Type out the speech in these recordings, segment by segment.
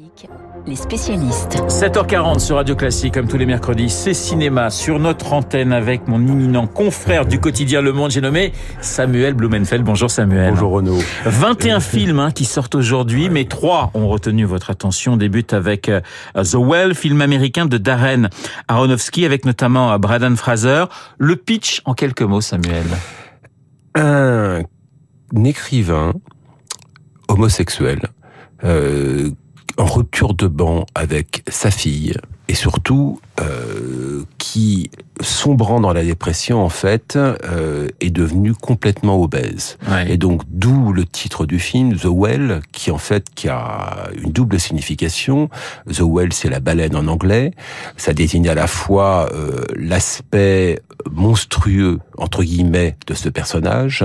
Classique, les spécialistes. 7h40 sur Radio Classique, comme tous les mercredis, c'est cinéma sur notre antenne avec mon imminent confrère du quotidien Le Monde, j'ai nommé Samuel Blumenfeld. Bonjour Samuel. Bonjour Renaud. 21 films hein, qui sortent aujourd'hui, mais trois ont retenu votre attention. On débute avec euh, The Well, film américain de Darren Aronofsky, avec notamment euh, Braden Fraser. Le pitch en quelques mots, Samuel. Un écrivain homosexuel euh, en rupture de banc avec sa fille et surtout euh, qui, sombrant dans la dépression, en fait, euh, est devenu complètement obèse. Ouais. Et donc, d'où le titre du film, The Well, qui en fait qui a une double signification. The Well, c'est la baleine en anglais. Ça désigne à la fois euh, l'aspect monstrueux entre guillemets de ce personnage,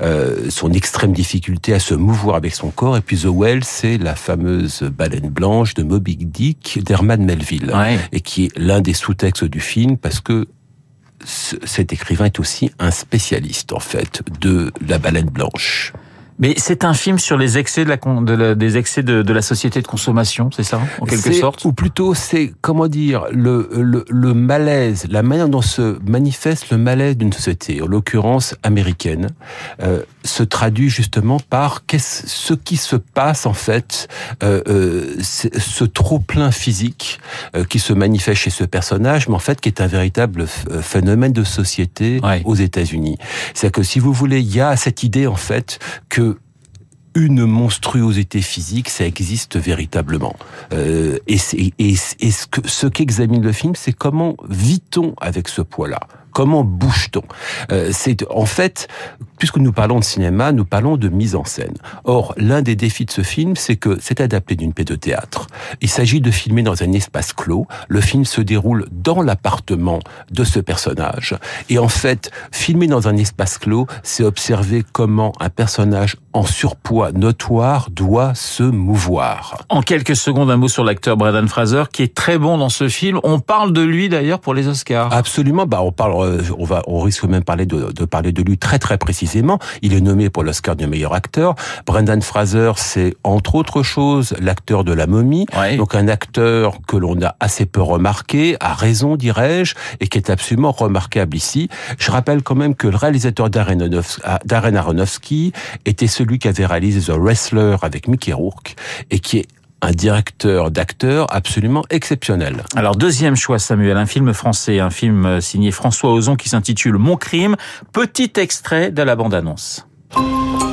euh, son extrême difficulté à se mouvoir avec son corps, et puis The Well, c'est la fameuse baleine blanche de Moby Dick d'Herman Melville, Ouais. et qui est des sous-textes du film parce que ce- cet écrivain est aussi un spécialiste en fait de la baleine blanche. Mais c'est un film sur les excès de la, de la- des excès de, de la société de consommation, c'est ça, en quelque sorte Ou plutôt, c'est, comment dire, le, le, le malaise, la manière dont se manifeste le malaise d'une société, en l'occurrence américaine, euh, se traduit justement par qu'est-ce, ce qui se passe en fait, euh, euh, ce trop-plein physique euh, qui se manifeste chez ce personnage, mais en fait qui est un véritable euh, phénomène de société Ouais. aux États-Unis. C'est que si vous voulez, il y a cette idée en fait que une monstruosité physique, ça existe véritablement. Euh, et et, ce que ce qu'examine le film, c'est comment vit-on avec ce poids-là? Comment bouge-t-on? Euh, C'est en fait, puisque nous parlons de cinéma, nous parlons de mise en scène. Or, l'un des défis de ce film, c'est que c'est adapté d'une pièce de théâtre. Il s'agit de filmer dans un espace clos. Le film se déroule dans l'appartement de ce personnage. Et en fait, filmer dans un espace clos, c'est observer comment un personnage en surpoids notoire doit se mouvoir. En quelques secondes, un mot sur l'acteur Braden Fraser, qui est très bon dans ce film. On parle de lui d'ailleurs pour les Oscars. Absolument. Bah, on parle, euh, on va, on risque même parler de, de parler de lui très très précisément. Il est nommé pour l'Oscar du meilleur acteur. Brendan Fraser, c'est entre autres choses l'acteur de La Momie. Ouais. Donc un acteur que l'on a assez peu remarqué, à raison dirais-je, et qui est absolument remarquable ici. Je rappelle quand même que le réalisateur Darren Aronofsky, Darren Aronofsky était celui qui avait réalisé The Wrestler avec Mickey Rourke et qui est un directeur d'acteurs absolument exceptionnel. Alors deuxième choix Samuel, un film français, un film euh, signé François Ozon qui s'intitule Mon crime. Petit extrait de la bande-annonce.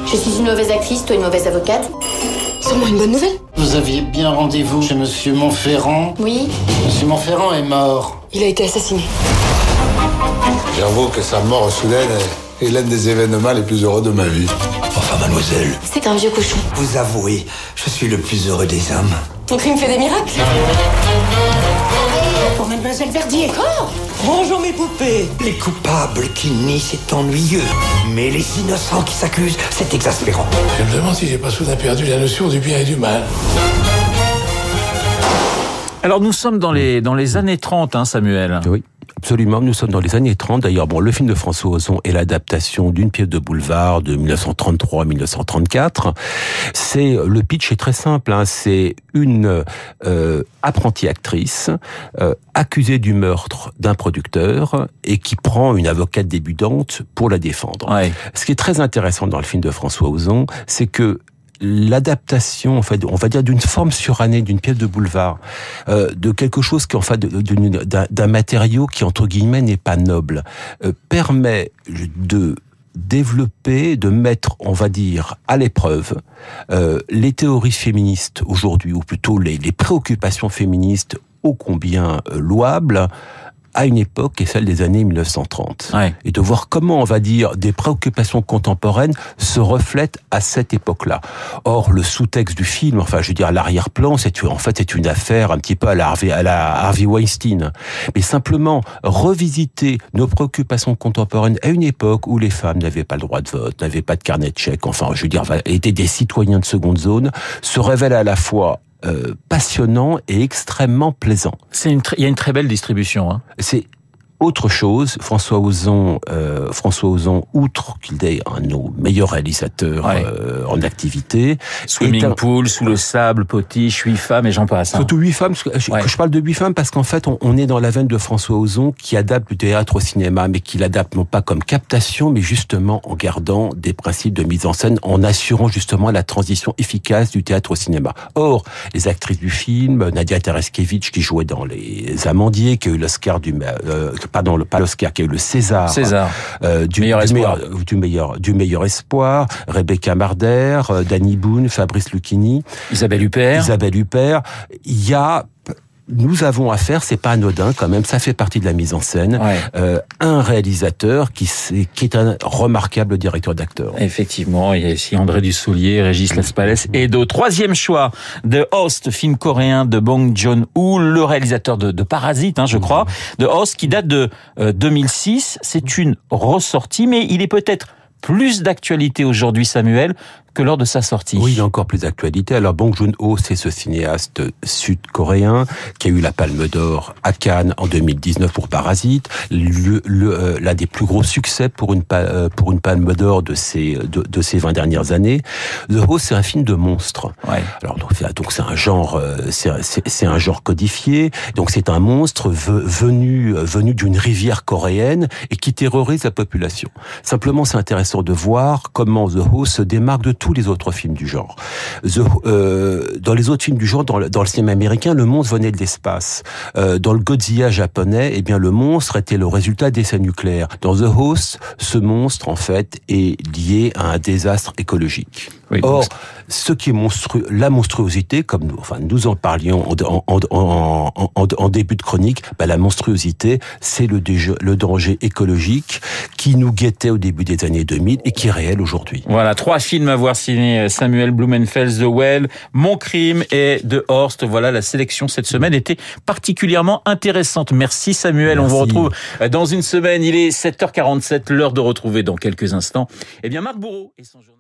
Je suis une mauvaise actrice, toi une mauvaise avocate. C'est moi une bonne nouvelle. Vous aviez bien rendez-vous chez Monsieur Montferrand. Oui, Monsieur Montferrand est mort. Il a été assassiné. J'avoue que sa mort soudaine est l'un des événements les plus heureux de ma vie. Enfin, mademoiselle, c'est un vieux cochon. vous avouez, je suis le plus heureux des hommes. Ton crime fait des miracles. Pour Mademoiselle Verdier. Bonjour mes poupées Les coupables qui nient, c'est ennuyeux. Mais les innocents qui s'accusent, c'est exaspérant. Je me demande si j'ai pas soudain perdu la notion du bien et du mal. Alors nous sommes dans les dans les années 30 hein, Samuel. Oui. Absolument, nous sommes dans les années 30. D'ailleurs, bon, le film de François Ozon est l'adaptation d'une pièce de boulevard de 1933-1934. C'est le pitch est très simple. Hein, c'est une euh, apprentie actrice euh, accusée du meurtre d'un producteur et qui prend une avocate débutante pour la défendre. Ouais. Ce qui est très intéressant dans le film de François Ozon, c'est que l'adaptation, en fait, on va dire d'une forme surannée, d'une pièce de boulevard, euh, de quelque chose qui, en fait, d'un matériau qui entre guillemets n'est pas noble, euh, permet de développer, de mettre, on va dire, à l'épreuve euh, les théories féministes aujourd'hui, ou plutôt les, préoccupations féministes ô combien louables, à une époque qui est celle des années 1930 Ouais. et de voir comment, on va dire, des préoccupations contemporaines se reflètent à cette époque-là. Or, le sous-texte du film, enfin, je veux dire, l'arrière-plan, c'est en fait c'est une affaire un petit peu à la Harvey, à la Harvey Weinstein, mais simplement revisiter nos préoccupations contemporaines à une époque où les femmes n'avaient pas le droit de vote, n'avaient pas de carnet de chèques, enfin, je veux dire, étaient des citoyens de seconde zone, se révèle à la fois euh, passionnant et extrêmement plaisant. C'est une tr- il y a une très belle distribution. Hein. C'est autre chose, François Ozon, euh, François Ozon, outre qu'il est un de nos meilleurs réalisateurs Ouais. euh, en activité, Swimming un- pool, sous le sable, potiche, huit femmes et j'en passe. hein. Surtout huit femmes, parce que je, Ouais. je parle de huit femmes parce qu'en fait, on, on est dans la veine de François Ozon qui adapte le théâtre au cinéma, mais qui l'adapte non pas comme captation, mais justement en gardant des principes de mise en scène, en assurant justement la transition efficace du théâtre au cinéma. Or, les actrices du film, Nadia Tereskevich qui jouait dans Les Amandiers, qui a eu l'Oscar du, euh, pardon, le- pas l'Oscar, qui a eu le César, César. euh, du, Meilleur du espoir. meilleur, du meilleur, du meilleur espoir, Rebecca Marder, euh, Danny Boone, Fabrice Lucchini. Isabelle Huppert. Isabelle Huppert. Il y a, nous avons affaire, c'est pas anodin quand même, ça fait partie de la mise en scène, Ouais. euh, un réalisateur qui, qui est un remarquable directeur d'acteur. Effectivement, il y a ici André Dussoulier, Régis Laspalès et de troisième choix de Host, film coréen de Bong Joon-ho, le réalisateur de, de Parasite, hein, je crois, de Host qui date de euh, 2006. C'est une ressortie, mais il est peut-être plus d'actualité aujourd'hui, Samuel, que lors de sa sortie. Oui, il y a encore plus d'actualité. Alors Bong Joon-ho, c'est ce cinéaste sud-coréen qui a eu la Palme d'Or à Cannes en 2019 pour Parasite, euh, l'un des plus gros succès pour une euh, pour une Palme d'Or de ces de, de ces 20 dernières années. The Host, c'est un film de monstre. Ouais. Alors donc c'est un genre euh, c'est un genre codifié. Donc c'est un monstre ve- venu venu d'une rivière coréenne et qui terrorise la population. Simplement c'est intéressant de voir comment The Host se démarque de tous les autres films du genre. Euh, dans les autres films du genre, dans le, dans le cinéma américain, le monstre venait de l'espace. Euh, dans le Godzilla japonais, eh bien le monstre était le résultat d'essais nucléaires. Dans The Host, ce monstre en fait est lié à un désastre écologique. Oui, Or, ce qui est monstrueux, la monstruosité, comme nous, enfin, nous en parlions en, en, en, en, en- en début de chronique, bah, la monstruosité, c'est le, danger écologique qui nous guettait au début des années 2000 et qui est réel aujourd'hui. Voilà, trois films à voir signé Samuel Blumenfeld, The Well, Mon Crime et The Horst. Voilà, la sélection cette semaine était particulièrement intéressante. Merci Samuel, on vous retrouve dans une semaine. Il est 7h47, l'heure de retrouver dans quelques instants. Eh bien, Marc Bourreau et son journal.